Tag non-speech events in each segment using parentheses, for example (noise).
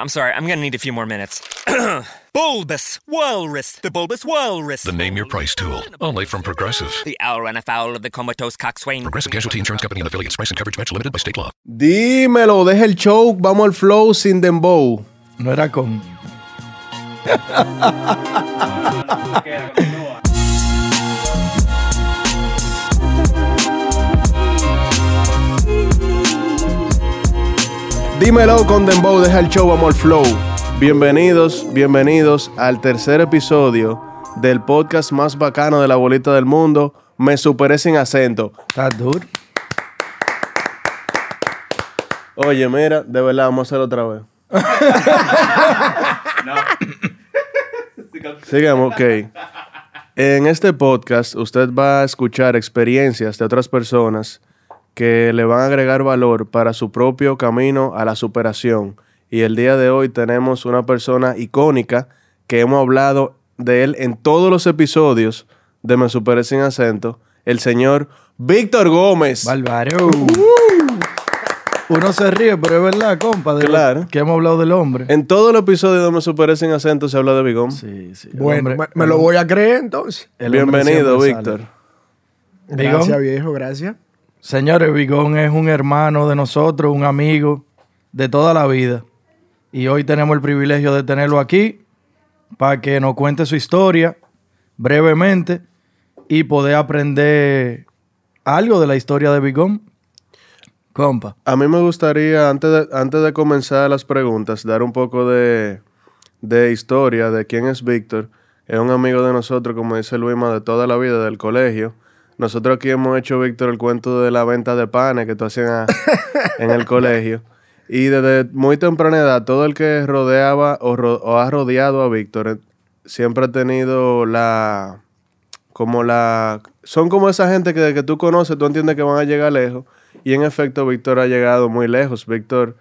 I'm sorry, I'm gonna need a few more minutes. (clears throat) bulbous Walrus, the Bulbous Walrus. The Name Your Price tool, only from Progressive. The owl ran afoul of the comatose coxswain. Progressive Casualty Insurance Company and affiliates. Price and coverage match limited by state law. Dímelo, deja el show, vamos al flow sin dembow. No era con. (laughs) Dímelo con dembow, deja el show, vamos al flow. Bienvenidos, bienvenidos al tercer episodio del podcast más bacano de la bolita del mundo. Me superé sin acento. Está duro. Oye, mira, de verdad, vamos a hacerlo otra vez. Sigamos, ok. En este podcast usted va a escuchar experiencias de otras personas que le van a agregar valor para su propio camino a la superación. Y el día de hoy tenemos una persona icónica que hemos hablado de él en todos los episodios de Me Superé Sin Acento, el señor Víctor Gómez. Bárbaro. Uno se ríe, pero es verdad, compa. de Claro. Que hemos hablado del hombre. En todos los episodios de Me Superé Sin Acento se habla de Bigón. Sí, sí. Bueno, hombre- me, me lo voy a creer entonces. Bienvenido, Víctor. Gracias, viejo, gracias. Señores, Bigón es un hermano de nosotros, un amigo de toda la vida. Y hoy tenemos el privilegio de tenerlo aquí para que nos cuente su historia brevemente y poder aprender algo de la historia de Bigón. Compa. A mí me gustaría, antes de, antes de comenzar las preguntas, dar un poco de, de historia de quién es Víctor. Es un amigo de nosotros, como dice Luima, de toda la vida, del colegio. Nosotros aquí hemos hecho, Víctor, el cuento de la venta de panes que tú hacías en el colegio. Y desde muy temprana edad, todo el que rodeaba o, ha rodeado a Víctor eh, siempre ha tenido la... Como la... Son como esa gente que, que tú conoces, tú entiendes que van a llegar lejos. Y en efecto, Víctor ha llegado muy lejos. Víctor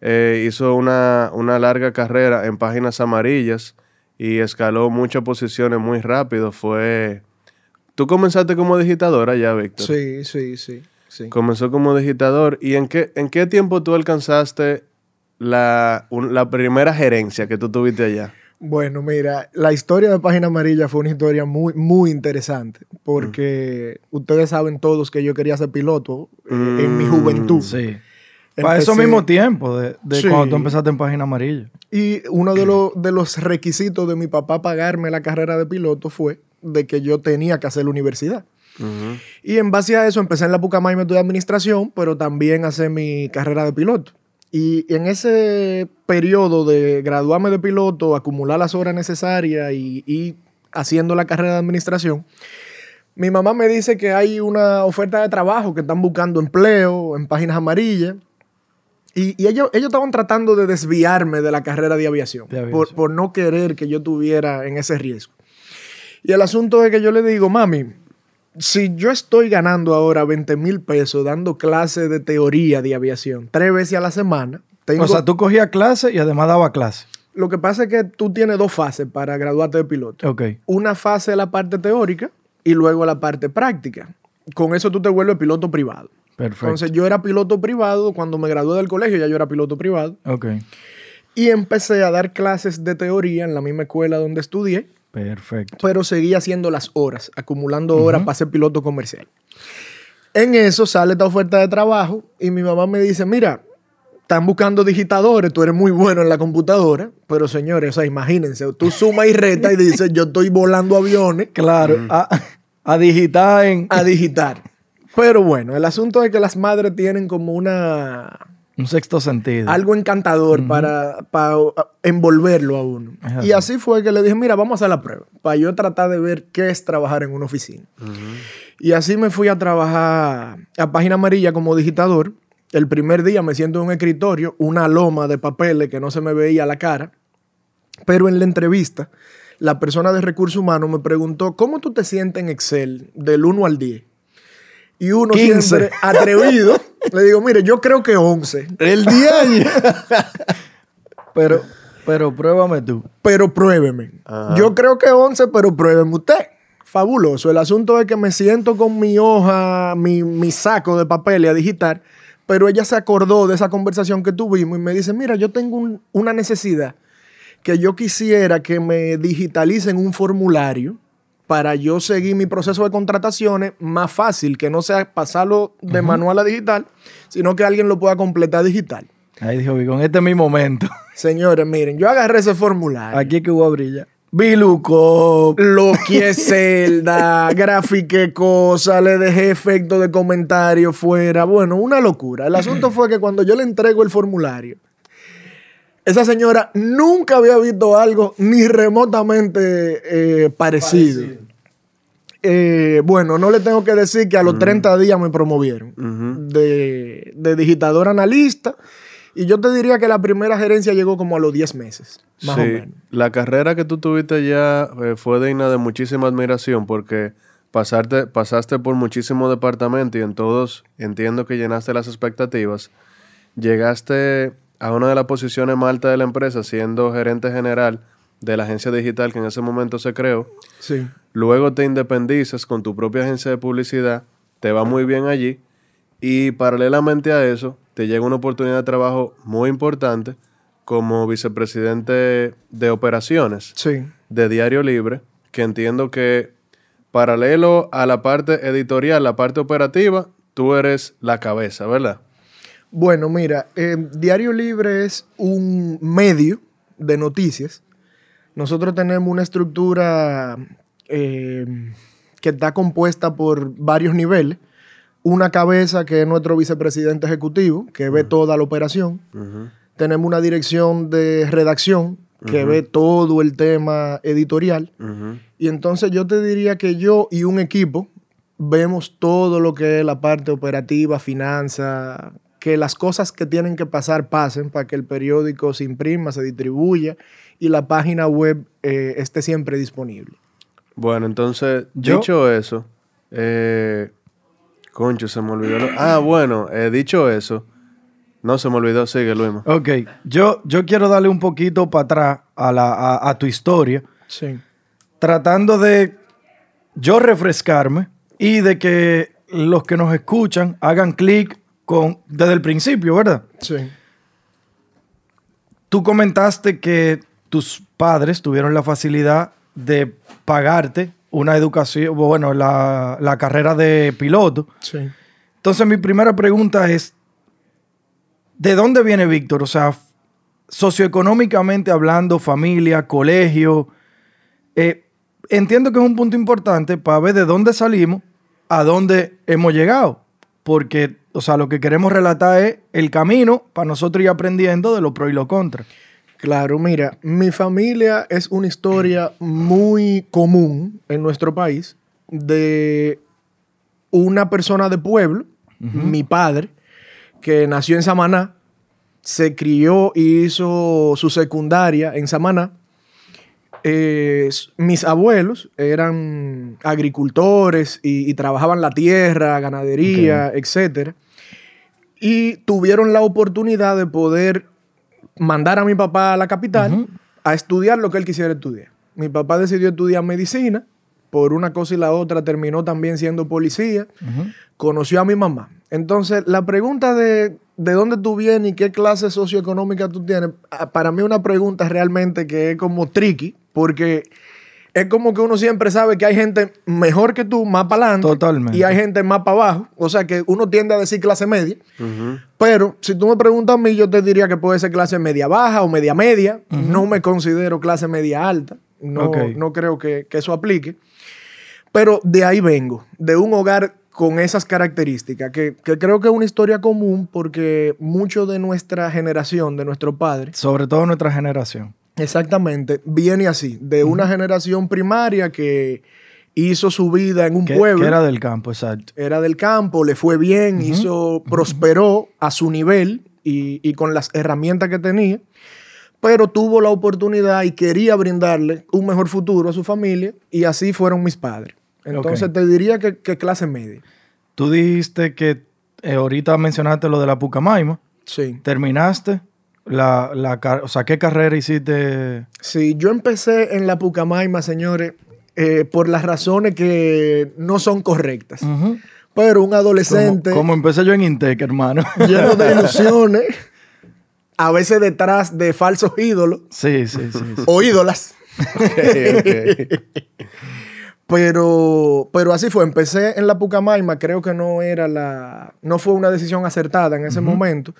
eh, hizo una, una larga carrera en páginas amarillas y escaló muchas posiciones muy rápido. Fue... Tú comenzaste como digitadora ya, Víctor. Sí, sí, sí. sí. Comenzó como digitador. ¿Y en qué, en qué tiempo tú alcanzaste la, un- la primera gerencia que tú tuviste allá? Bueno, mira, la historia de Página Amarilla fue una historia muy, muy interesante, porque ustedes saben todos que yo quería ser piloto eh, en mi Mm, juventud. Sí. Para eso mismo tiempo, de, de Sí. cuando tú empezaste en Página Amarilla. Y uno de, los- de los requisitos de mi papá pagarme la carrera de piloto fue de que yo tenía que hacer la universidad. Y en base a eso empecé en la Pucamaima y estudié administración, pero también hacer mi carrera de piloto. Y en ese periodo de graduarme de piloto, acumular las horas necesarias y, y haciendo la carrera de administración, mi mamá me dice que hay una oferta de trabajo que están buscando empleo en páginas amarillas. Y, y ellos, ellos estaban tratando de desviarme de la carrera de aviación, De aviación. Por, por no querer que yo tuviera en ese riesgo. Y el asunto es que yo le digo, mami, si yo estoy ganando ahora 20 mil pesos dando clases de teoría de aviación tres veces a la semana, tengo... O sea, tú cogías clase y además daba clase. Lo que pasa es que tú tienes dos fases para graduarte de piloto. Una fase es la parte teórica y luego la parte práctica. Con eso tú te vuelves piloto privado. Perfecto. Entonces yo era piloto privado, cuando me gradué del colegio ya yo era piloto privado. ok. Y empecé a dar clases de teoría en la misma escuela donde estudié, Perfecto. pero seguía haciendo las horas, acumulando horas para ser piloto comercial. En eso sale esta oferta de trabajo y mi mamá me dice, mira, están buscando digitadores, tú eres muy bueno en la computadora, pero señores, o sea, imagínense, tú sumas y reta y dices, yo estoy volando aviones Claro. A, a digitar en a digitar. Pero bueno, el asunto es que las madres tienen como una un sexto sentido. algo encantador para, para envolverlo a uno. Y así. fue que le dije, mira, vamos a hacer la prueba, para yo tratar de ver qué es trabajar en una oficina. Y así me fui a trabajar a Página Amarilla como digitador. El primer día me siento en un escritorio, una loma de papeles que no se me veía la cara. Pero en la entrevista, la persona de recursos humanos me preguntó, ¿cómo tú te sientes en Excel del 1 al 10? Y uno 15. siempre atrevido, (laughs) le digo, mire, yo creo que 11. El día (laughs) pero, pero pruébame tú. pero pruébeme. Yo creo que 11, pero pruébeme usted. Fabuloso. El asunto es que me siento con mi hoja, mi, mi saco de papel y a digitar, pero ella se acordó de esa conversación que tuvimos y me dice, mira, yo tengo un- una necesidad que yo quisiera que me digitalicen un formulario para yo seguir mi proceso de contrataciones más fácil, que no sea pasarlo de manual a digital, sino que alguien lo pueda completar digital. Ahí dijo Vigón, este es mi momento. (laughs) Señores, miren, yo agarré ese formulario. Aquí es que hubo brilla. Biluco. Lo que es (laughs) Zelda, grafiqué cosas, le dejé efecto de comentario fuera. Bueno, una locura. El asunto fue que cuando yo le entrego el formulario, esa señora nunca había visto algo ni remotamente eh, parecido. Eh, bueno, no le tengo que decir que a los 30 días me promovieron de, de digitador analista. Y yo te diría que la primera gerencia llegó como a los 10 meses, más o Sí, menos. La carrera que tú tuviste ya eh, fue digna de muchísima admiración porque pasarte, pasaste por muchísimos departamentos y en todos entiendo que llenaste las expectativas. Llegaste a una de las posiciones más altas de la empresa siendo gerente general de la agencia digital que en ese momento se creó. Sí. Luego te independizas con tu propia agencia de publicidad, te va muy bien allí y paralelamente a eso te llega una oportunidad de trabajo muy importante como vicepresidente de operaciones Sí. de Diario Libre, que entiendo que paralelo a la parte editorial, la parte operativa, tú eres la cabeza, ¿verdad? Bueno, mira, eh, Diario Libre es un medio de noticias. Nosotros tenemos una estructura eh, que está compuesta por varios niveles. Una cabeza que es nuestro vicepresidente ejecutivo, que ve toda la operación. Tenemos una dirección de redacción que ve todo el tema editorial. Y entonces yo te diría que yo y un equipo vemos todo lo que es la parte operativa, finanza, que las cosas que tienen que pasar pasen para que el periódico se imprima, se distribuya y la página web eh, esté siempre disponible. Bueno, entonces, Yo- dicho eso, eh, concho, se me olvidó. lo- Ah, bueno, eh, dicho eso, no se me olvidó, sigue, Luis. Ok, yo, yo quiero darle un poquito para atrás a, la, a, a tu historia, Sí. tratando de yo refrescarme y de que los que nos escuchan hagan clic con desde el principio, ¿verdad? Sí. Tú comentaste que tus padres tuvieron la facilidad de pagarte una educación, bueno, la, la carrera de piloto. Sí. Entonces mi primera pregunta es, ¿de dónde viene Víctor? O sea, socioeconómicamente hablando, familia, colegio. Eh, entiendo que es un punto importante para ver de dónde salimos, a dónde hemos llegado. Porque, o sea, lo que queremos relatar es el camino para nosotros ir aprendiendo de lo pro y lo contra. Claro, mira, mi familia es una historia muy común en nuestro país de una persona de pueblo, mi padre, que nació en Samaná, se crió y hizo su secundaria en Samaná. Eh, mis abuelos eran agricultores y, y trabajaban la tierra, ganadería, etcétera. Y tuvieron la oportunidad de poder mandar a mi papá a la capital a estudiar lo que él quisiera estudiar. Mi papá decidió estudiar medicina, por una cosa y la otra terminó también siendo policía, conoció a mi mamá. Entonces, la pregunta de, de dónde tú vienes y qué clase socioeconómica tú tienes, a- para mí es una pregunta realmente que es como tricky, porque es como que uno siempre sabe que hay gente mejor que tú, más para adelante, Totalmente. y hay gente más para abajo. O sea que uno tiende a decir clase media. Pero si tú me preguntas a mí, yo te diría que puede ser clase media baja o media media. No me considero clase media alta. No, no creo que, que eso aplique. Pero de ahí vengo, de un hogar con esas características, que, que creo que es una historia común porque mucho de nuestra generación, de nuestro padre, Sobre todo nuestra generación. Exactamente, viene así, de una generación primaria que hizo su vida en un Que, pueblo que era del campo, exacto. era del campo, le fue bien, hizo, prosperó a su nivel y, y con las herramientas que tenía, pero tuvo la oportunidad y quería brindarle un mejor futuro a su familia y así fueron mis padres. Entonces te diría que, que clase media. Tú dijiste que eh, ahorita mencionaste lo de la Pucamaima. Sí. ¿Terminaste? La, la, o sea, ¿qué carrera hiciste? Sí, yo empecé en la Pucamaima, señores, eh, por las razones que no son correctas. Pero un adolescente Como, como empecé yo en Intec, hermano. (laughs) lleno de (laughs) ilusiones, a veces detrás de falsos ídolos sí, sí, sí. sí. o ídolas. (laughs) Ok, Pero, pero así fue. Empecé en la Pucamaima, creo que no era la. No fue una decisión acertada en ese momento.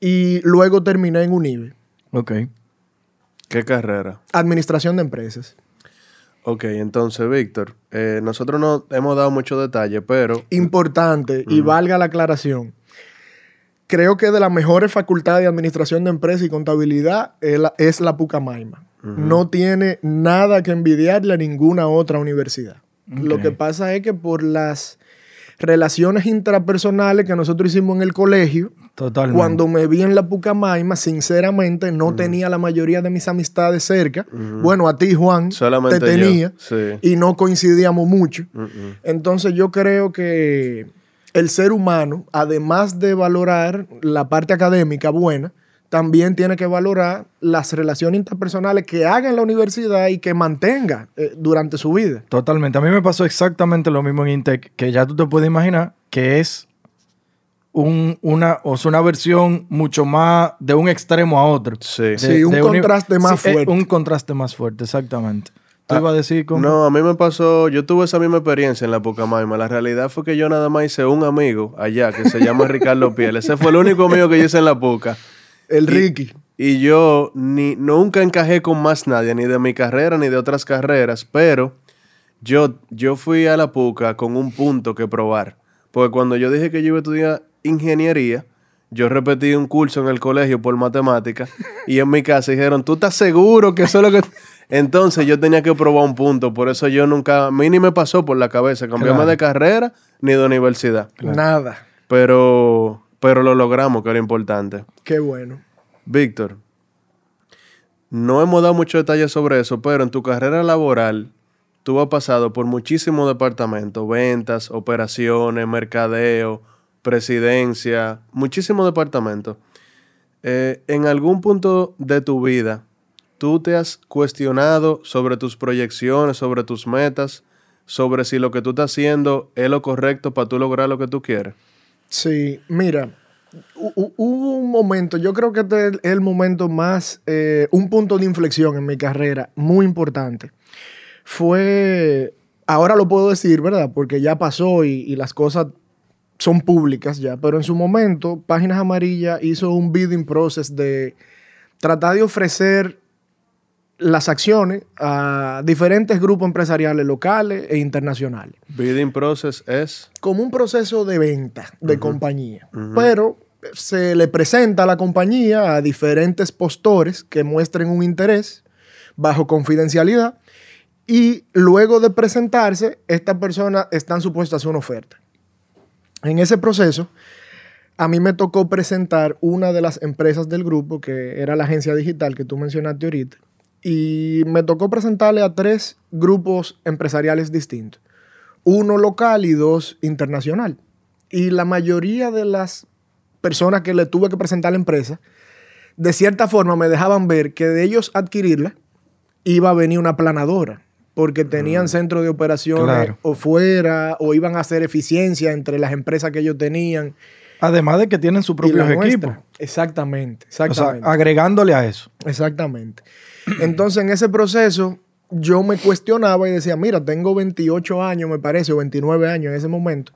Y luego terminé en UNIBE, Ok. ¿Qué carrera? Administración de Empresas. Ok, entonces, Víctor, eh, nosotros no hemos dado mucho detalle, pero Importante, y valga la aclaración. Creo que de las mejores facultades de Administración de Empresas y Contabilidad es la, es la Pucamaima. No tiene nada que envidiarle a ninguna otra universidad. Lo que pasa es que por las relaciones intrapersonales que nosotros hicimos en el colegio, Totalmente. Cuando me vi en la Pucamaima, sinceramente no tenía la mayoría de mis amistades cerca. Bueno, a ti, Juan, Solamente te tenía. sí. Y no coincidíamos mucho. Entonces yo creo que el ser humano, además de valorar la parte académica buena, también tiene que valorar las relaciones interpersonales que haga en la universidad y que mantenga eh, durante su vida. Totalmente. A mí me pasó exactamente lo mismo en Intec, que ya tú te puedes imaginar que es un- una, o sea, una versión mucho más de un extremo a otro. Sí. De- Sí, un contraste más eh, fuerte. un contraste más fuerte, exactamente. ¿Tú ibas a decir cómo? No, a mí me pasó, yo tuve esa misma experiencia en la Pucamaima. La realidad fue que yo nada más hice un amigo allá que se llama (laughs) Ricardo Piel. Ese fue el único amigo que yo hice en la Puca. El Ricky. Y yo ni, nunca encajé con más nadie, ni de mi carrera ni de otras carreras, pero yo, yo fui a la PUCA con un punto que probar. Porque cuando yo dije que yo iba a estudiar ingeniería, yo repetí un curso en el colegio por matemática y en mi casa dijeron, ¿tú estás seguro que eso es lo que...? Entonces yo tenía que probar un punto, por eso yo nunca, a mí ni me pasó por la cabeza cambiarme Claro. de carrera ni de universidad. Nada. Pero, pero lo logramos, que era importante. Qué bueno. Víctor, no hemos dado muchos detalles sobre eso, pero en tu carrera laboral tú has pasado por muchísimos departamentos, ventas, operaciones, mercadeo, presidencia, muchísimos departamentos. Eh, en algún punto de tu vida, tú te has cuestionado sobre tus proyecciones, sobre tus metas, sobre si lo que tú estás haciendo es lo correcto para tú lograr lo que tú quieres. Sí, mira, hu- hu- hubo un momento, yo creo que este es el momento más, eh, un punto de inflexión en mi carrera, muy importante. Fue, ahora lo puedo decir, ¿verdad? Porque ya pasó y las cosas son públicas ya, pero en su momento, Páginas Amarillas hizo un bidding process de tratar de ofrecer las acciones a diferentes grupos empresariales locales e internacionales Bidding process es... como un proceso de venta de compañía. Pero se le presenta a la compañía a diferentes postores que muestren un interés bajo confidencialidad y luego de presentarse, estas personas están supuestas a hacer una oferta. En ese proceso, a mí me tocó presentar una de las empresas del grupo, que era la agencia digital que tú mencionaste ahorita, y me tocó presentarle a tres grupos empresariales distintos uno local y dos internacional. Y la mayoría de las personas que le tuve que presentar a la empresa, de cierta forma me dejaban ver que de ellos adquirirla iba a venir una planadora, porque tenían centro de operaciones Claro. o fuera, o iban a hacer eficiencia entre las empresas que ellos tenían. Además de que tienen sus propios equipos. Exactamente, O sea, exactamente. agregándole a eso. Exactamente. Entonces, en ese proceso, yo me cuestionaba y decía, mira, tengo 28 años, me parece, o 29 años en ese momento.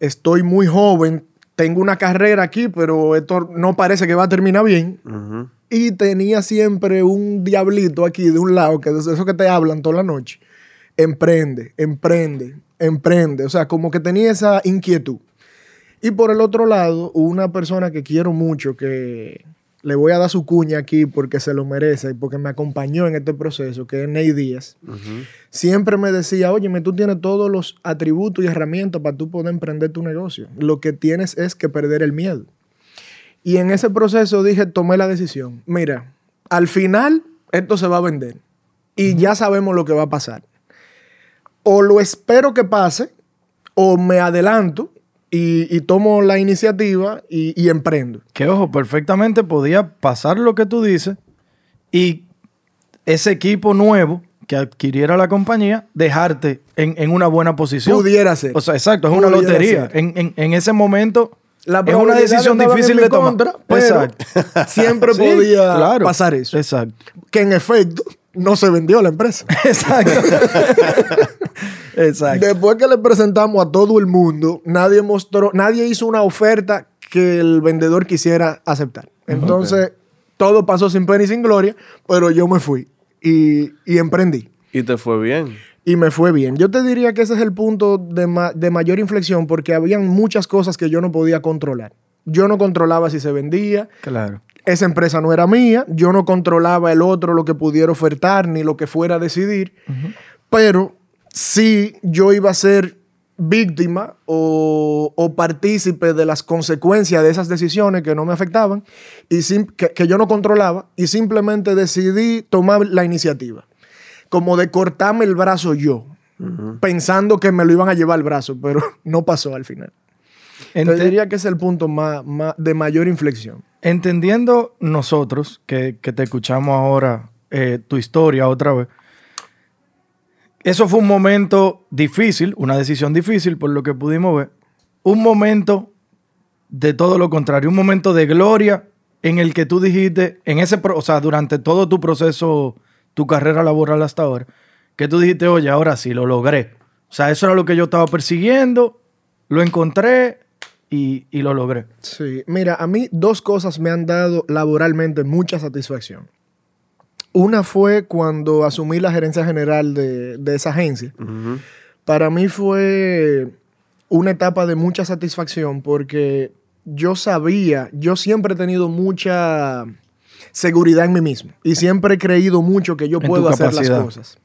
Estoy muy joven, tengo una carrera aquí, pero esto no parece que va a terminar bien. Ujú. Y tenía siempre un diablito aquí de un lado, que es eso que te hablan toda la noche. Emprende, emprende, emprende. O sea, como que tenía esa inquietud. Y por el otro lado, una persona que quiero mucho, que le voy a dar su cuña aquí porque se lo merece y porque me acompañó en este proceso, que es Ney Díaz, siempre me decía, óyeme, tú tienes todos los atributos y herramientas para tú poder emprender tu negocio. Lo que tienes es que perder el miedo. Y en ese proceso dije, tomé la decisión. Mira, al final esto se va a vender. Y ya sabemos lo que va a pasar. O lo espero que pase, o me adelanto y, y tomo la iniciativa y, y emprendo. Que ojo, perfectamente podía pasar lo que tú dices y ese equipo nuevo que adquiriera la compañía, dejarte en, en una buena posición. Pudiera ser. O sea, exacto, es una lotería. en- en ese momento La es una decisión difícil de tomar. contra, pero exacto. (laughs) siempre (laughs) Sí, podía claro. pasar eso. Exacto. Que en efecto no se vendió la empresa. (laughs) Exacto. exacto. Después que le presentamos a todo el mundo, nadie mostró, nadie hizo una oferta que el vendedor quisiera aceptar. Entonces, todo pasó sin pena y sin gloria, pero yo me fui y, y emprendí. Y te fue bien. Y me fue bien. Yo te diría que ese es el punto de, ma- de mayor inflexión porque habían muchas cosas que yo no podía controlar. Yo no controlaba si se vendía, Claro. esa empresa no era mía, yo no controlaba el otro lo que pudiera ofertar ni lo que fuera a decidir, pero sí yo iba a ser víctima o, o partícipe de las consecuencias de esas decisiones que no me afectaban y que, que yo no controlaba y simplemente decidí tomar la iniciativa, como de cortarme el brazo yo, pensando que me lo iban a llevar el brazo, pero (laughs) no pasó al final. Te Ente- diría que es el punto más, más- de mayor inflexión. Entendiendo nosotros, que, que te escuchamos ahora eh, tu historia otra vez, eso fue un momento difícil, una decisión difícil por lo que pudimos ver, un momento de todo lo contrario, un momento de gloria en el que tú dijiste, en ese, pro- o sea, durante todo tu proceso, tu carrera laboral hasta ahora, que tú dijiste, oye, ahora sí, lo logré. O sea, eso era lo que yo estaba persiguiendo, lo encontré y, y lo logré. Sí, mira, a mí dos cosas me han dado laboralmente mucha satisfacción. Una fue cuando asumí la gerencia general de, de esa agencia. Para mí fue una etapa de mucha satisfacción porque yo sabía, yo siempre he tenido mucha seguridad en mí mismo y siempre he creído mucho que yo En puedo hacer las cosas.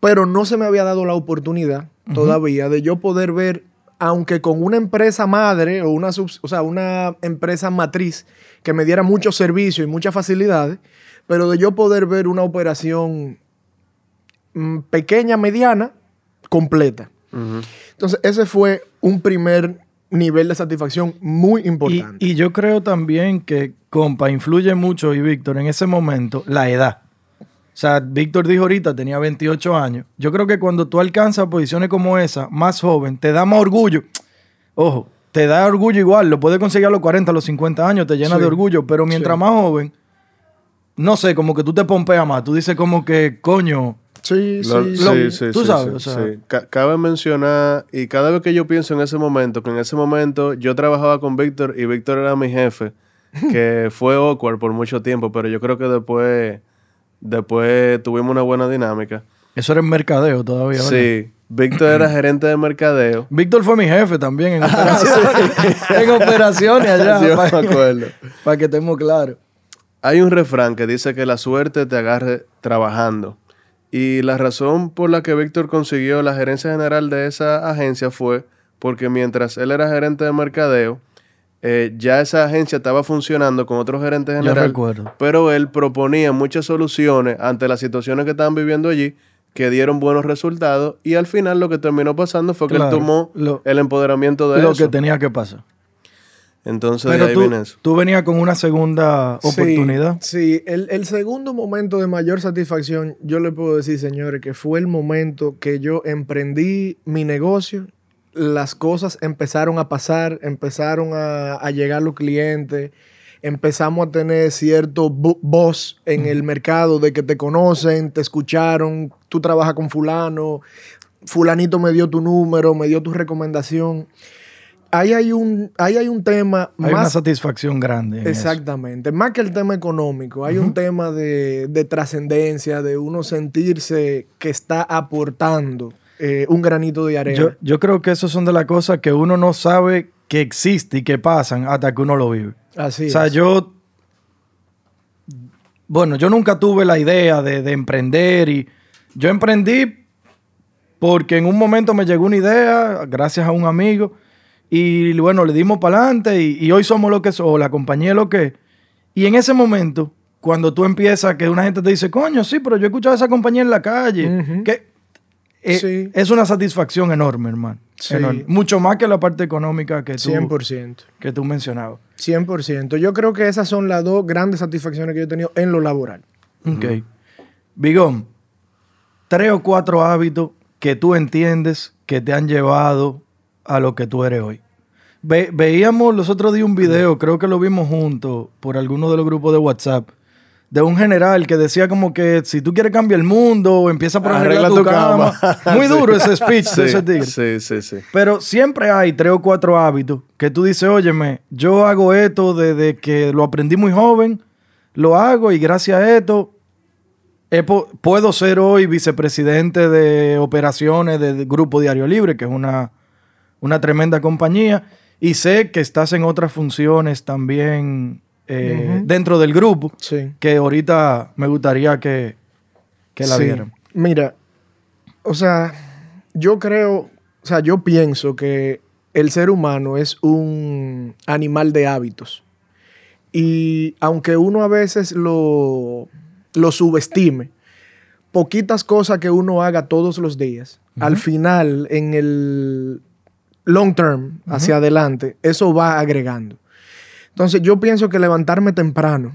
Pero no se me había dado la oportunidad todavía de yo poder ver, aunque con una empresa madre o una, o sea, una empresa matriz que me diera mucho servicio y muchas facilidades, pero de yo poder ver una operación mm, pequeña, mediana, completa. Entonces, ese fue un primer nivel de satisfacción muy Y, importante. y yo creo también que, compa, influye mucho, y Víctor, en ese momento, la edad. O sea, Víctor dijo ahorita, tenía 28 años. Yo creo que cuando tú alcanzas posiciones como esa, más joven, te da más orgullo. Ojo, te da orgullo igual, lo puedes conseguir a los 40, a los 50 años, te llena Sí, de orgullo, pero mientras sí. más joven, no sé, como que tú te pompeas más. Tú dices como que, coño, sí, Lo- sí, lo- sí. tú sí, sabes, sí, o sea. sí. Ca- Cabe mencionar, y cada vez que yo pienso en ese momento, que en ese momento yo trabajaba con Víctor y Víctor era mi jefe, (laughs) que fue awkward por mucho tiempo, pero yo creo que después, después tuvimos una buena dinámica. eso era en mercadeo todavía. ¿verdad? Sí, Víctor era gerente de mercadeo. (clears throat) Víctor fue mi jefe también en (laughs) operaciones, (laughs) en operaciones allá. Yo para, me acuerdo. para que estemos claros. Hay un refrán que dice que la suerte te agarre trabajando. Y la razón por la que Víctor consiguió la gerencia general de esa agencia fue porque mientras él era gerente de mercadeo, eh, ya esa agencia estaba funcionando con otro gerente Yo general. recuerdo. Pero él proponía muchas soluciones ante las situaciones que estaban viviendo allí que dieron buenos resultados y al final lo que terminó pasando fue que Claro, él tomó lo- el empoderamiento de Lo eso. que tenía que pasar. Entonces de Pero ahí tú, viene eso. tú venías con una segunda oportunidad. Sí, el, el segundo momento de mayor satisfacción, yo le puedo decir, señores, que fue el momento que yo emprendí mi negocio, las cosas empezaron a pasar, empezaron a, a llegar los clientes, empezamos a tener cierto voz en el mercado de que te conocen, te escucharon, tú trabajas con fulano, fulanito me dio tu número, me dio tu recomendación. Ahí hay un, ahí hay un tema Hay una satisfacción grande. en eso. Exactamente. Más que el tema económico, hay un tema de, de trascendencia, de uno sentirse que está aportando eh, un granito de arena. Yo, yo creo que esas son de las cosas que uno no sabe que existe y que pasan hasta que uno lo vive. Así o sea, es. yo. Bueno, yo nunca tuve la idea de, de emprender y yo emprendí porque en un momento me llegó una idea, gracias a un amigo, y bueno, le dimos para adelante y, y hoy somos lo que somos, la compañía es lo que es. Y en ese momento, cuando tú empiezas, que una gente te dice, coño, sí, pero yo he escuchado a esa compañía en la calle, que eh, Sí. es una satisfacción enorme, hermano. Sí. Enorme. Mucho más que la parte económica que tú, 100%. que tú mencionabas. 100%. Yo creo que esas son las dos grandes satisfacciones que yo he tenido en lo laboral. Ok. Bigón, tres o cuatro hábitos que tú entiendes que te han llevado a lo que tú eres hoy. Ve- veíamos los otros días un video, creo que lo vimos juntos por alguno de los grupos de WhatsApp, de un general que decía como que si tú quieres cambiar el mundo, empieza por arreglar tu, cama. (laughs) Muy Sí. duro ese speech Sí, de ese tigre. sí, sí, sí. Pero siempre hay tres o cuatro hábitos que tú dices, óyeme, yo hago esto desde que lo aprendí muy joven, lo hago y gracias a esto puedo ser hoy vicepresidente de operaciones del Grupo Diario Libre, que es una, una tremenda compañía, y sé que estás en otras funciones también eh, dentro del grupo, Sí. que ahorita me gustaría que, que la Sí. vieran. Mira, o sea, yo creo, o sea, yo pienso que el ser humano es un animal de hábitos. Y aunque uno a veces lo, lo subestime, poquitas cosas que uno haga todos los días, al final, en el long term, hacia adelante, eso va agregando. Entonces yo pienso que levantarme temprano,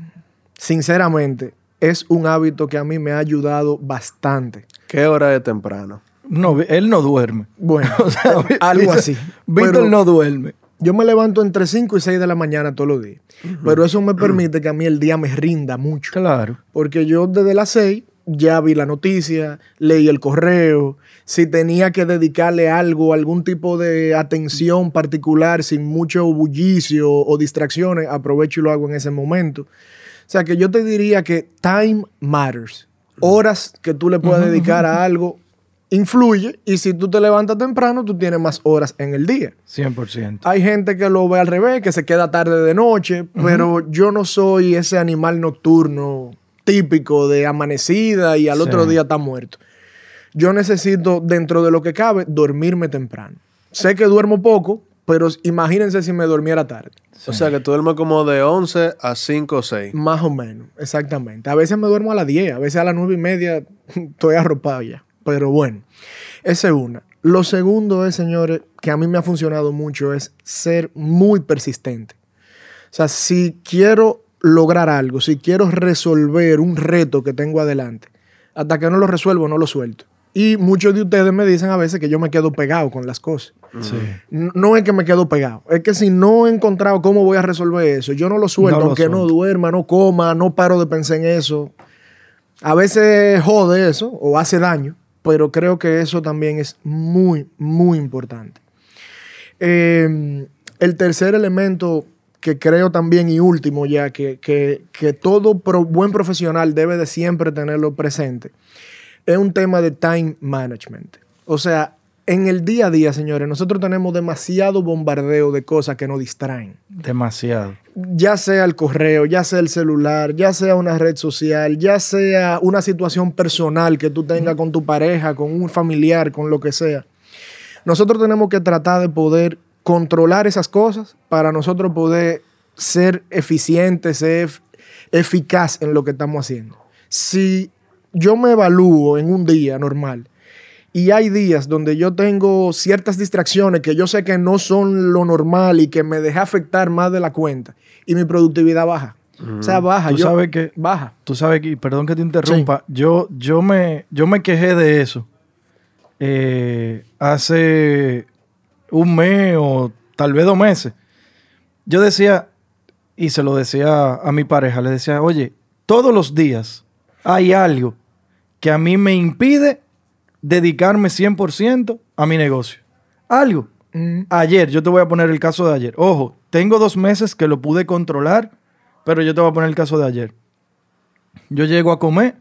sinceramente, es un hábito que a mí me ha ayudado bastante. ¿Qué hora es temprano? No, él no duerme. Bueno, (laughs) O sea, algo (laughs) Víctor- así. Víctor Pero no duerme. Yo me levanto entre 5 y 6 de la mañana todos los días. Pero eso me permite que a mí el día me rinda mucho. Claro. Porque yo desde las 6 ya vi la noticia, leí el correo. Si tenía que dedicarle algo, algún tipo de atención particular sin mucho bullicio o distracciones, aprovecho y lo hago en ese momento. O sea que yo te diría que time matters. Horas que tú le puedas dedicar a algo influye y si tú te levantas temprano, tú tienes más horas en el día. 100%. Hay gente que lo ve al revés, que se queda tarde de noche, pero yo no soy ese animal nocturno típico de amanecida y al Sí. otro día está muerto. Yo necesito, dentro de lo que cabe, dormirme temprano. Sé que duermo poco, pero imagínense si me durmiera tarde. O sea, que tú duermes como de 11 a 5 o 6. Más o menos, exactamente. A veces me duermo a las 10, a veces a las 9 y media (laughs) estoy arropado ya. Pero bueno, esa es una. Lo segundo es, señores, que a mí me ha funcionado mucho, es ser muy persistente. O sea, si quiero lograr algo, si quiero resolver un reto que tengo adelante, hasta que no lo resuelvo, no lo suelto. Y muchos de ustedes me dicen a veces que yo me quedo pegado con las cosas. Sí. N- No es que me quedo pegado, es que si no he encontrado cómo voy a resolver eso, yo no lo suelto, No lo aunque no duerma, no coma, no paro de pensar en eso. A veces jode eso o hace daño, pero creo que eso también es muy, muy importante. Eh, el tercer elemento que creo también y último ya, que, que- que todo pro- buen profesional debe de siempre tenerlo presente, es un tema de time management. O sea, en el día a día, señores, nosotros tenemos demasiado bombardeo de cosas que nos distraen. Demasiado. Ya sea el correo, ya sea el celular, ya sea una red social, ya sea una situación personal que tú tengas con tu pareja, con un familiar, con lo que sea. Nosotros tenemos que tratar de poder controlar esas cosas para nosotros poder ser eficientes, ser ef- eficaz en lo que estamos haciendo. Si yo me evalúo en un día normal y hay días donde yo tengo ciertas distracciones que yo sé que no son lo normal y que me deja afectar más de la cuenta y mi productividad baja. O sea, baja. Tú yo- sabes que- Baja. Tú sabes que, perdón que te interrumpa, yo, yo, me, yo me quejé de eso eh, hace un mes o tal vez dos meses. Yo decía, y se lo decía a mi pareja, le decía, oye, todos los días hay algo que a mí me impide dedicarme 100% a mi negocio. Algo. Mm. Ayer, yo te voy a poner el caso de ayer. Ojo, tengo dos meses que lo pude controlar, pero yo te voy a poner el caso de ayer. Yo llego a comer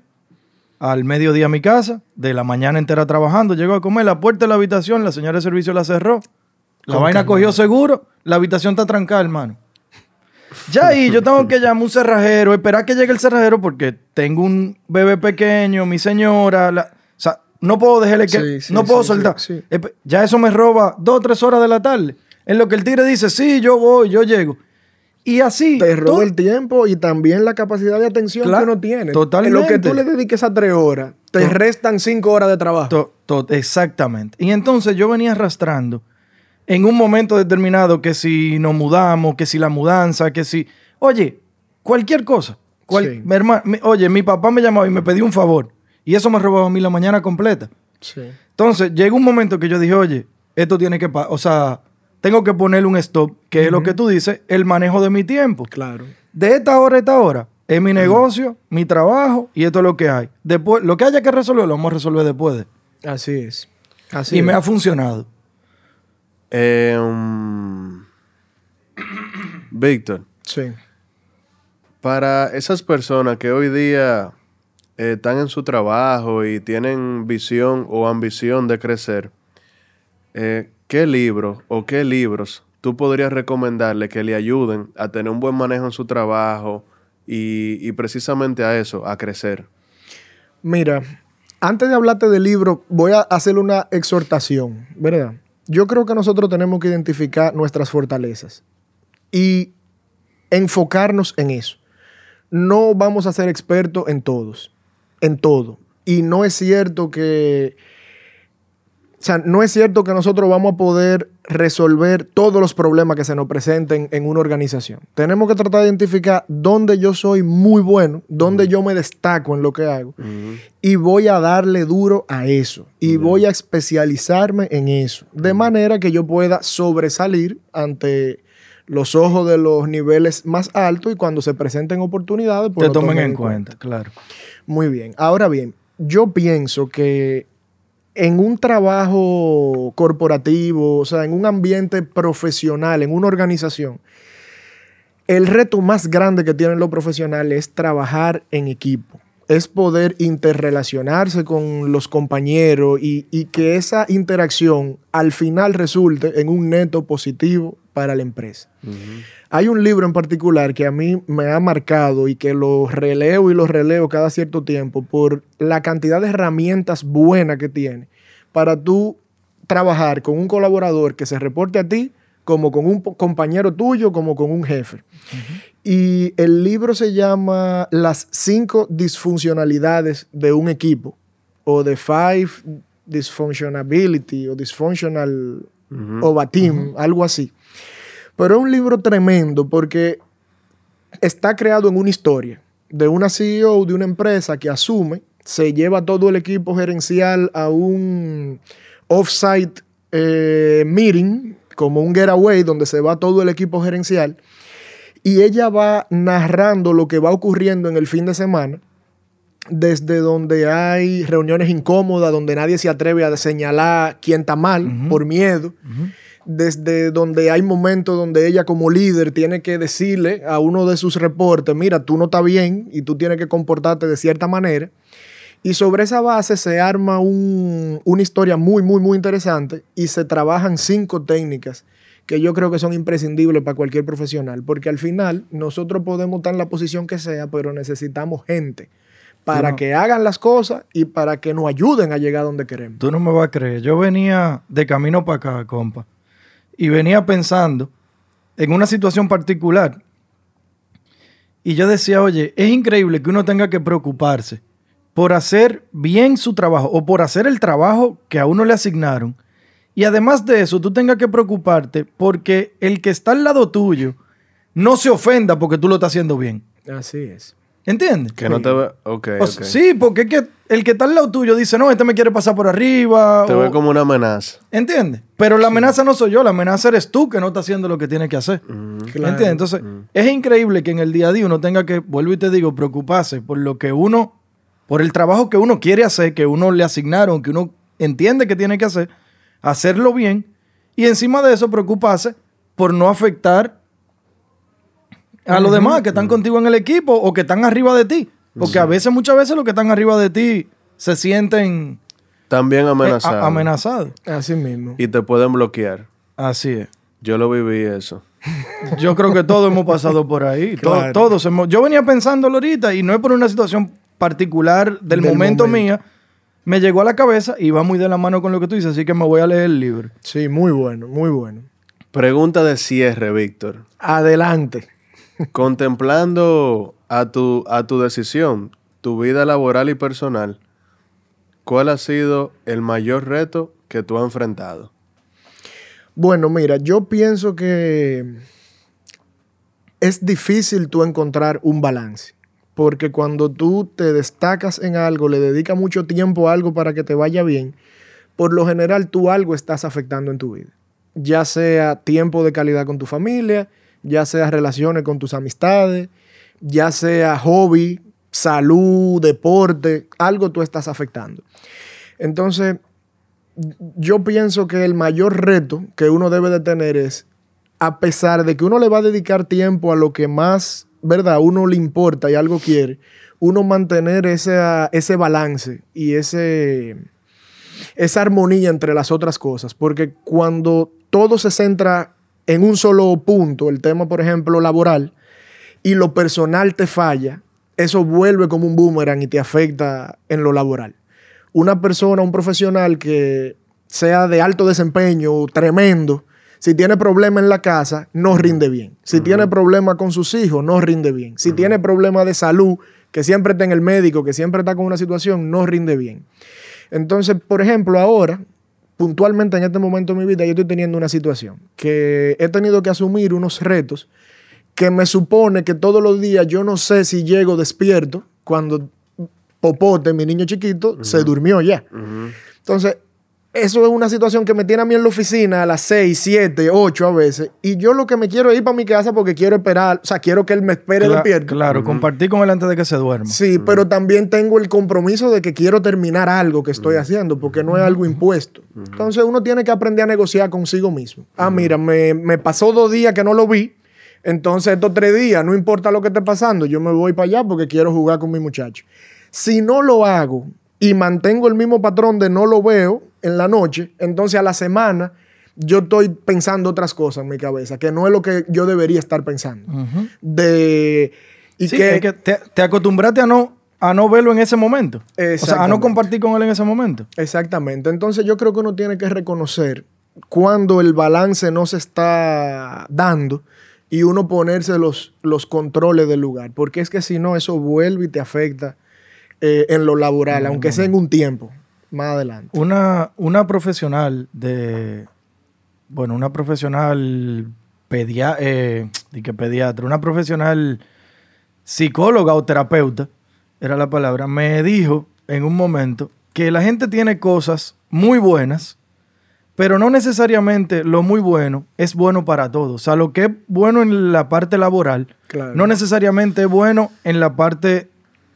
al mediodía a mi casa, de la mañana entera trabajando, llego a comer, la puerta de la habitación, la señora de servicio la cerró. La Con vaina calma. cogió seguro, la habitación está trancada, hermano. Ya ahí yo tengo que llamar a un cerrajero, esperar que llegue el cerrajero porque tengo un bebé pequeño, mi señora, la- o sea, no puedo dejarle que, Sí, sí, no puedo sí, soltar. Ya eso me roba dos o tres horas de la tarde. En lo que el tigre dice, sí, yo voy, yo llego. Y así. Te roba todo- el tiempo y también la capacidad de atención Claro, que uno tiene. totalmente. En lo que tú le dediques a tres horas, te To- restan cinco horas de trabajo. To- to- exactamente. Y entonces yo venía arrastrando en un momento determinado que si nos mudamos, que si la mudanza, que si... Oye, cualquier cosa. Cual- Sí. mi herma- mi- oye, mi papá me llamaba y me pedía un favor. Y eso me robaba a mí la mañana completa. Sí. Entonces llegó un momento que yo dije, oye, esto tiene que... O sea, tengo que ponerle un stop, que es lo que tú dices, el manejo de mi tiempo. Claro. De esta hora a esta hora, es mi negocio, mi trabajo y esto es lo que hay. Después, lo que haya que resolver, lo vamos a resolver después. de- Así es. Así y me ha funcionado. Eh, um, Víctor, Sí. para esas personas que hoy día eh, están en su trabajo y tienen visión o ambición de crecer, eh, ¿qué libro o qué libros tú podrías recomendarle que le ayuden a tener un buen manejo en su trabajo y, y precisamente a eso, a crecer? Mira, antes de hablarte del libro, voy a hacer una exhortación, ¿verdad? Yo creo que nosotros tenemos que identificar nuestras fortalezas y enfocarnos en eso. No vamos a ser expertos en todos, en todo. Y no es cierto que, o sea, no es cierto que nosotros vamos a poder resolver todos los problemas que se nos presenten en una organización. Tenemos que tratar de identificar dónde yo soy muy bueno, dónde yo me destaco en lo que hago y voy a darle duro a eso y voy a especializarme en eso, de manera que yo pueda sobresalir ante los ojos de los niveles más altos y cuando se presenten oportunidades, pues te tomen tomen en cuenta, claro. muy bien. Ahora bien, yo pienso que en un trabajo corporativo, o sea, en un ambiente profesional, en una organización, el reto más grande que tienen los profesionales es trabajar en equipo. Es poder interrelacionarse con los compañeros y, y que esa interacción al final resulte en un neto positivo para la empresa. Hay un libro en particular que a mí me ha marcado y que lo releo y lo releo cada cierto tiempo por la cantidad de herramientas buenas que tiene para tú trabajar con un colaborador que se reporte a ti como con un compañero tuyo, como con un jefe. Y el libro se llama Las cinco disfuncionalidades de un equipo o The Five Dysfunctionability o Dysfunctional of a Team, algo así. Pero es un libro tremendo porque está creado en una historia de una CEO de una empresa que asume, se lleva todo el equipo gerencial a un off-site eh, meeting, como un getaway, donde se va todo el equipo gerencial, y ella va narrando lo que va ocurriendo en el fin de semana, desde donde hay reuniones incómodas, donde nadie se atreve a señalar quién está mal por miedo, desde donde hay momentos donde ella como líder tiene que decirle a uno de sus reportes, mira, tú no estás bien y tú tienes que comportarte de cierta manera. Y sobre esa base se arma un- una historia muy, muy, muy interesante y se trabajan cinco técnicas que yo creo que son imprescindibles para cualquier profesional, porque al final nosotros podemos estar en la posición que sea, pero necesitamos gente para no. que hagan las cosas y para que nos ayuden a llegar donde queremos. Tú no me vas a creer. Yo venía de camino para acá, compa. Y venía pensando en una situación particular. Y yo decía, oye, es increíble que uno tenga que preocuparse por hacer bien su trabajo o por hacer el trabajo que a uno le asignaron. Y además de eso, tú tengas que preocuparte porque el que está al lado tuyo no se ofenda porque tú lo estás haciendo bien. Así es. ¿Entiendes? Que no te ve... Ok, O ok. sea, Sí, porque es que el que está al lado tuyo dice, no, este me quiere pasar por arriba. Te o- ve como una amenaza. ¿Entiendes? Pero la amenaza no soy yo, la amenaza eres tú que no está haciendo lo que tienes que hacer. Claro. ¿Entiendes? Entonces, es increíble que en el día a día uno tenga que, vuelvo y te digo, preocuparse por lo que uno, por el trabajo que uno quiere hacer, que uno le asignaron, que uno entiende que tiene que hacer, hacerlo bien, y encima de eso preocuparse por no afectar a los demás que están contigo en el equipo o que están arriba de ti. Porque a veces, muchas veces, los que están arriba de ti se sienten También eh, amenazados. a- amenazados. Así mismo. Y te pueden bloquear. Así es. Yo lo viví eso. Yo creo que todos hemos pasado por ahí. (laughs) Todos hemos. Yo venía pensándolo ahorita y no es por una situación particular del, Del momento, momento. mía. Me llegó a la cabeza y va muy de la mano con lo que tú dices, así que me voy a leer el libro. Sí, muy bueno, muy bueno. Pregunta de cierre, Víctor. Adelante. Contemplando a tu, a tu decisión, tu vida laboral y personal, ¿cuál ha sido el mayor reto que tú has enfrentado? Bueno, mira, yo pienso que es difícil tú encontrar un balance. Porque cuando tú te destacas en algo, le dedicas mucho tiempo a algo para que te vaya bien, por lo general tú algo estás afectando en tu vida. Ya sea tiempo de calidad con tu familia, ya sea relaciones con tus amistades, ya sea hobby, salud, deporte, algo tú estás afectando. Entonces, yo pienso que el mayor reto que uno debe de tener es, a pesar de que uno le va a dedicar tiempo a lo que más, ¿verdad? Uno le importa y algo quiere, uno mantener ese, ese balance y ese, esa armonía entre las otras cosas. Porque cuando todo se centra en un solo punto, el tema, por ejemplo, laboral, y lo personal te falla, eso vuelve como un boomerang y te afecta en lo laboral. Una persona, un profesional que sea de alto desempeño, tremendo, si tiene problema en la casa, no rinde bien. Si tiene problema con sus hijos, no rinde bien. Si tiene problema de salud, que siempre está en el médico, que siempre está con una situación, no rinde bien. Entonces, por ejemplo, ahora, puntualmente en este momento de mi vida, yo estoy teniendo una situación que he tenido que asumir unos retos que me supone que todos los días yo no sé si llego despierto cuando Popote, mi niño chiquito, se durmió ya. Entonces, eso es una situación que me tiene a mí en la oficina a las 6, 7, 8 a veces. Y yo lo que me quiero es ir para mi casa porque quiero esperar, o sea, quiero que él me espere Cla- despierto. Claro, compartir con él antes de que se duerma. Sí, pero también tengo el compromiso de que quiero terminar algo que estoy haciendo, porque no es algo impuesto. Entonces uno tiene que aprender a negociar consigo mismo. Ah, mira, me, me pasó dos días que no lo vi, entonces estos tres días, no importa lo que esté pasando, yo me voy para allá porque quiero jugar con mi muchacho. Si no lo hago y mantengo el mismo patrón de no lo veo en la noche, entonces a la semana yo estoy pensando otras cosas en mi cabeza, que no es lo que yo debería estar pensando. De... Y Sí, que, es que te, te acostumbraste a no, a no verlo en ese momento. O sea, a no compartir con él en ese momento. Exactamente. Entonces yo creo que uno tiene que reconocer cuando el balance no se está dando y uno ponerse los, los controles del lugar. Porque es que si no, eso vuelve y te afecta eh, en lo laboral, aunque sea en un tiempo más adelante. Una, una profesional de. Bueno, una profesional pedia, eh, que pediatra, una profesional psicóloga o terapeuta, era la palabra, me dijo en un momento que la gente tiene cosas muy buenas, pero no necesariamente lo muy bueno es bueno para todos. O sea, lo que es bueno en la parte laboral, Claro. no necesariamente es bueno en la parte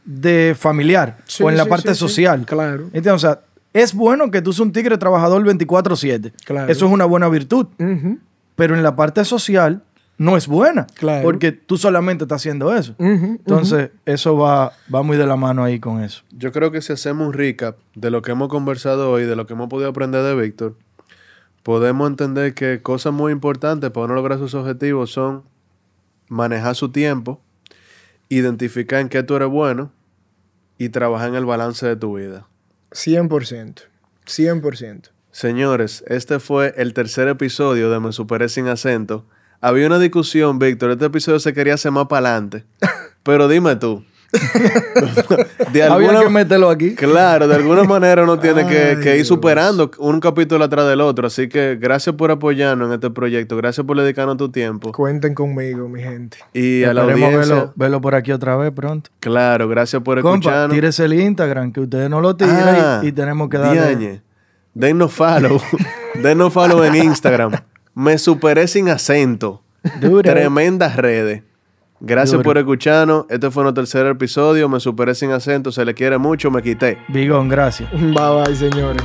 de familiar Sí, o en la sí, parte sí, social. Claro. ¿Entiendes? O sea, es bueno que tú seas un tigre trabajador 24/7. Claro. Eso es una buena virtud. Pero en la parte social no es buena. Claro. Porque tú solamente estás haciendo eso. Entonces, eso va, va muy de la mano ahí con eso. Yo creo que si hacemos un recap de lo que hemos conversado hoy, de lo que hemos podido aprender de Víctor, podemos entender que cosas muy importantes para uno lograr sus objetivos son manejar su tiempo, identificar en qué tú eres bueno y trabajar en el balance de tu vida. 100%. 100%. Señores, este fue el tercer episodio de Me Superé Sin Acento. Había una discusión, Víctor. Este episodio se quería hacer más para adelante. (laughs) Pero dime tú. (laughs) de Había alguna, que meterlo aquí. Claro, de alguna manera uno tiene que, Ay, que ir Dios. superando un capítulo atrás del otro. Así que gracias por apoyarnos en este proyecto. Gracias por dedicarnos tu tiempo. Cuenten conmigo, mi gente. Y a la Esperemos audiencia, verlo, verlo por aquí otra vez pronto. claro, gracias por Compa, escucharnos. tírese el Instagram, que ustedes no lo tiran Ah, y, y tenemos que darle... diañe. Denos follow. (laughs) Denos follow en Instagram. Me superé sin acento. Tremendas redes. Gracias Duro. por escucharnos. Este fue nuestro tercer episodio. Me superé sin acento. Se le quiere mucho. Me quité. Bigón, gracias. Bye bye, señores.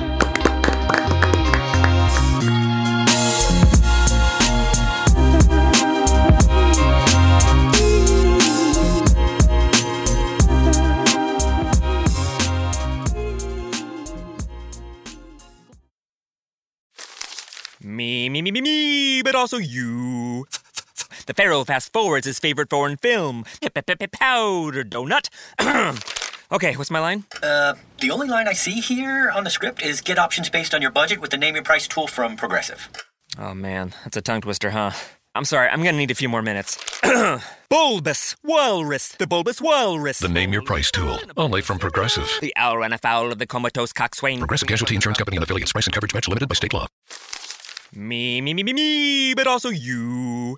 Me, me, me, me, me, but also you. The Pharaoh fast forwards his favorite foreign film, Powder Donut. (clears throat) okay, what's my line? Uh, the only line I see here on the script is get options based on your budget with the name your price tool from Progressive. Oh man, that's a tongue twister, huh? I'm sorry, I'm gonna need a few more minutes. (clears throat) bulbous Walrus, the Bulbous Walrus. The Name Your Price tool. Only from Progressive. The owl ran afoul of the comatose coxswain. Progressive Casualty Insurance Company and affiliates. Price and coverage match limited by state law. Me, me, me, me, me, but also you.